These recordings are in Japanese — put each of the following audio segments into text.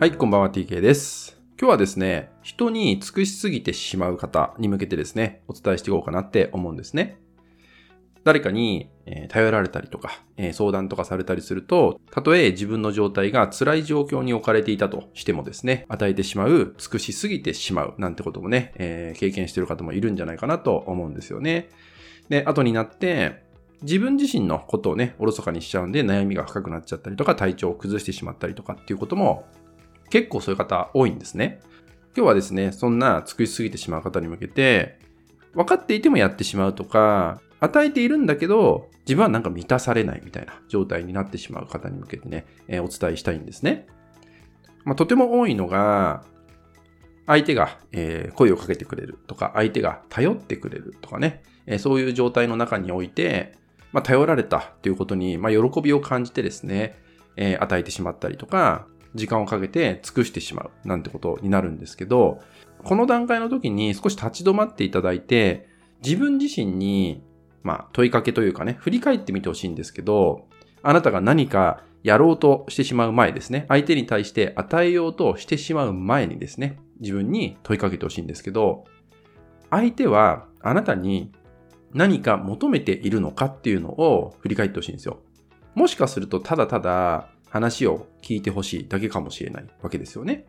はい、こんばんは TK です。今日はですね、人に尽くしすぎてしまう方に向けてですね、お伝えしていこうかなって思うんですね。誰かに、え頼られたりとか、え相談とかされたりすると、たとえ自分の状態が辛い状況に置かれていたとしてもですね、与えてしまう、尽くしすぎてしまうなんてこともね、え経験してる方もいるんじゃないかなと思うんですよね。で、後になって、自分自身のことをね、おろそかにしちゃうんで悩みが深くなっちゃったりとか、体調を崩してしまったりとかっていうことも結構そういう方多いんですね。今日はですね、そんな尽くしすぎてしまう方に向けて、分かっていてもやってしまうとか、与えているんだけど、自分はなんか満たされないみたいな状態になってしまう方に向けてね、えーお伝えしたいんですね。まあ、とても多いのが、相手が、えー声をかけてくれるとか、相手が頼ってくれるとかね、えーそういう状態の中において、まあ、頼られたということに、まあ、喜びを感じてですね、え与えてしまったりとか、時間をかけて尽くしてしまうなんてことになるんですけど、この段階の時に少し立ち止まっていただいて、自分自身に、まあ、問いかけというかね、振り返ってみてほしいんですけど、あなたが何かやろうとしてしまう前ですね、相手に対して与えようとしてしまう前にですね、自分に問いかけてほしいんですけど、相手はあなたに何か求めているのかっていうのを振り返ってほしいんですよ。もしかするとただただ話を聞いてほしいだけかもしれないわけですよね。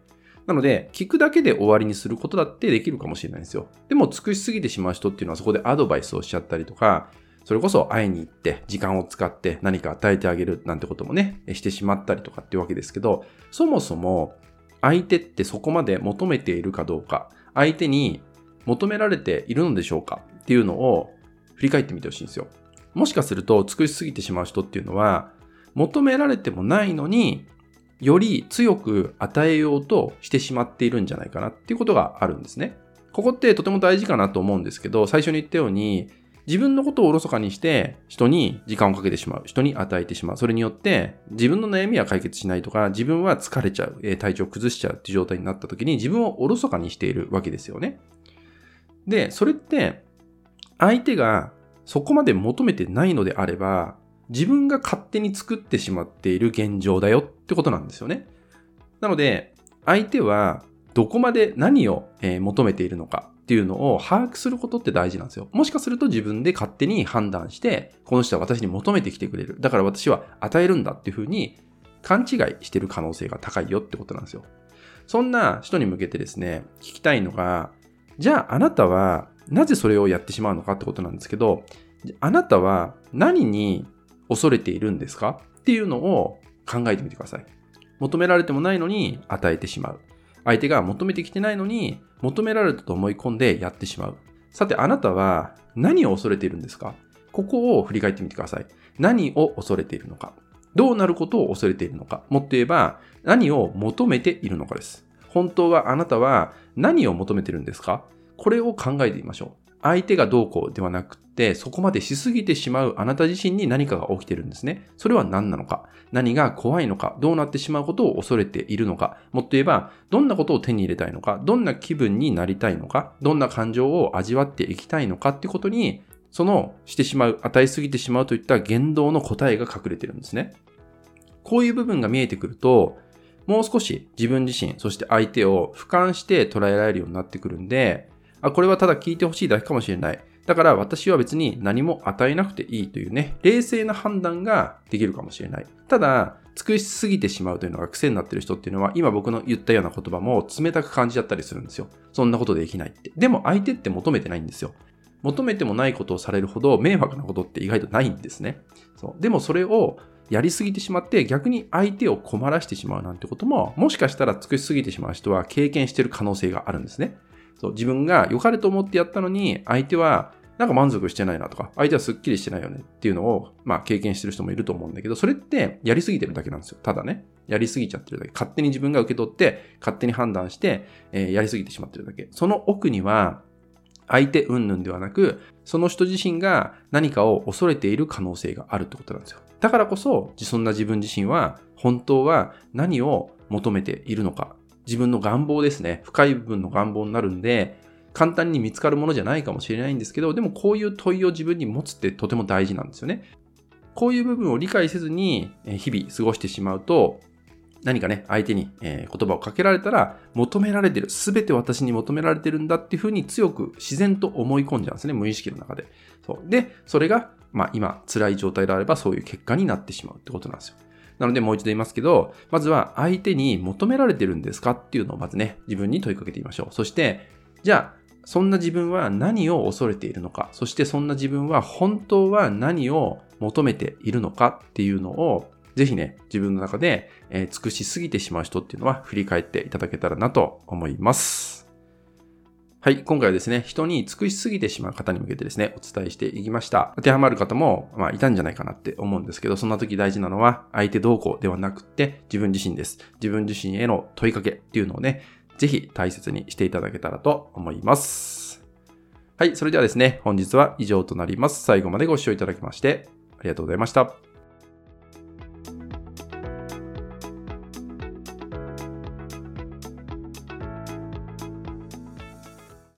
なので、聞くだけで終わりにすることだってできるかもしれないんですよ。でも、尽くしすぎてしまう人っていうのはそこでアドバイスをしちゃったりとか、それこそ会いに行って時間を使って何か与えてあげるなんてこともね、してしまったりとかっていうわけですけど、そもそも相手ってそこまで求めているかどうか、相手に求められているのでしょうかっていうのを振り返ってみてほしいんですよ。もしかすると尽くしすぎてしまう人っていうのは、求められてもないのに、より強く与えようとしてしまっているんじゃないかなっていうことがあるんですね。ここってとても大事かなと思うんですけど、最初に言ったように、自分のことをおろそかにして、人に時間をかけてしまう。人に与えてしまう。それによって、自分の悩みは解決しないとか、自分は疲れちゃう。体調を崩しちゃうっていう状態になった時に、自分をおろそかにしているわけですよね。で、それって、相手がそこまで求めてないのであれば、自分が勝手に作ってしまっている現状だよってことなんですよね。なので、相手はどこまで何を求めているのかっていうのを把握することって大事なんですよ。もしかすると自分で勝手に判断して、この人は私に求めてきてくれる。だから私は与えるんだっていうふうに勘違いしてる可能性が高いよってことなんですよ。そんな人に向けてですね、聞きたいのが、じゃああなたはなぜそれをやってしまうのかってことなんですけど、あなたは何に恐れているんですか？っていうのを考えてみてください。求められてもないのに与えてしまう。相手が求めてきてないのに求められたと思い込んでやってしまう。さてあなたは何を恐れているんですか？ここを振り返ってみてください。何を恐れているのか？どうなることを恐れているのか？もっと言えば何を求めているのかです。本当はあなたは何を求めてるんですか？これを考えてみましょう。相手がどうこうではなくて、そこまでしすぎてしまうあなた自身に何かが起きてるんですね。それは何なのか。何が怖いのか。どうなってしまうことを恐れているのか。もっと言えば、どんなことを手に入れたいのか。どんな気分になりたいのか。どんな感情を味わっていきたいのか。ってことに、そのしてしまう、与えすぎてしまうといった言動の答えが隠れてるんですね。こういう部分が見えてくると、もう少し自分自身、そして相手を俯瞰して捉えられるようになってくるんで、あ、これはただ聞いてほしいだけかもしれない。だから私は別に何も与えなくていいというね、冷静な判断ができるかもしれない。ただ、尽くしすぎてしまうというのが癖になってる人っていうのは、今僕の言ったような言葉も冷たく感じちゃったりするんですよ。そんなことできないって。でも相手って求めてないんですよ。求めてもないことをされるほど迷惑なことって意外とないんですね。そう。でもそれをやりすぎてしまって逆に相手を困らしてしまうなんてことも、もしかしたら尽くしすぎてしまう人は経験している可能性があるんですね。そう。自分が良かれと思ってやったのに、相手はなんか満足してないなとか、相手はスッキリしてないよねっていうのを、まあ経験してる人もいると思うんだけど、それってやりすぎてるだけなんですよ。ただね。やりすぎちゃってるだけ。勝手に自分が受け取って、勝手に判断して、えーやりすぎてしまってるだけ。その奥には、相手云々ではなく、その人自身が何かを恐れている可能性があるってことなんですよ。だからこそ、そんな自分自身は、本当は何を求めているのか。自分の願望ですね。深い部分の願望になるんで、簡単に見つかるものじゃないかもしれないんですけど、でもこういう問いを自分に持つってとても大事なんですよね。こういう部分を理解せずに日々過ごしてしまうと、何かね、相手に、言葉をかけられたら、求められてる。すべて私に求められてるんだっていうふうに強く自然と思い込んじゃうんですね。無意識の中で。そう。で、それが、まあ今、辛い状態であればそういう結果になってしまうってことなんですよ。なのでもう一度言いますけど、まずは相手に求められてるんですかっていうのをまずね、自分に問いかけてみましょう。そして、じゃあ、そんな自分は何を恐れているのか、そしてそんな自分は本当は何を求めているのかっていうのを、ぜひね、自分の中で、えー、尽くしすぎてしまう人っていうのは振り返っていただけたらなと思います。はい。今回はですね、人に尽くしすぎてしまう方に向けてですね、お伝えしていきました。当てはまる方も、まあ、いたんじゃないかなって思うんですけど、そんな時大事なのは、相手同行ではなくて、自分自身です。自分自身への問いかけっていうのをね、ぜひ大切にしていただけたらと思います。はい。それではですね、本日は以上となります。最後までご視聴いただきまして、ありがとうございました。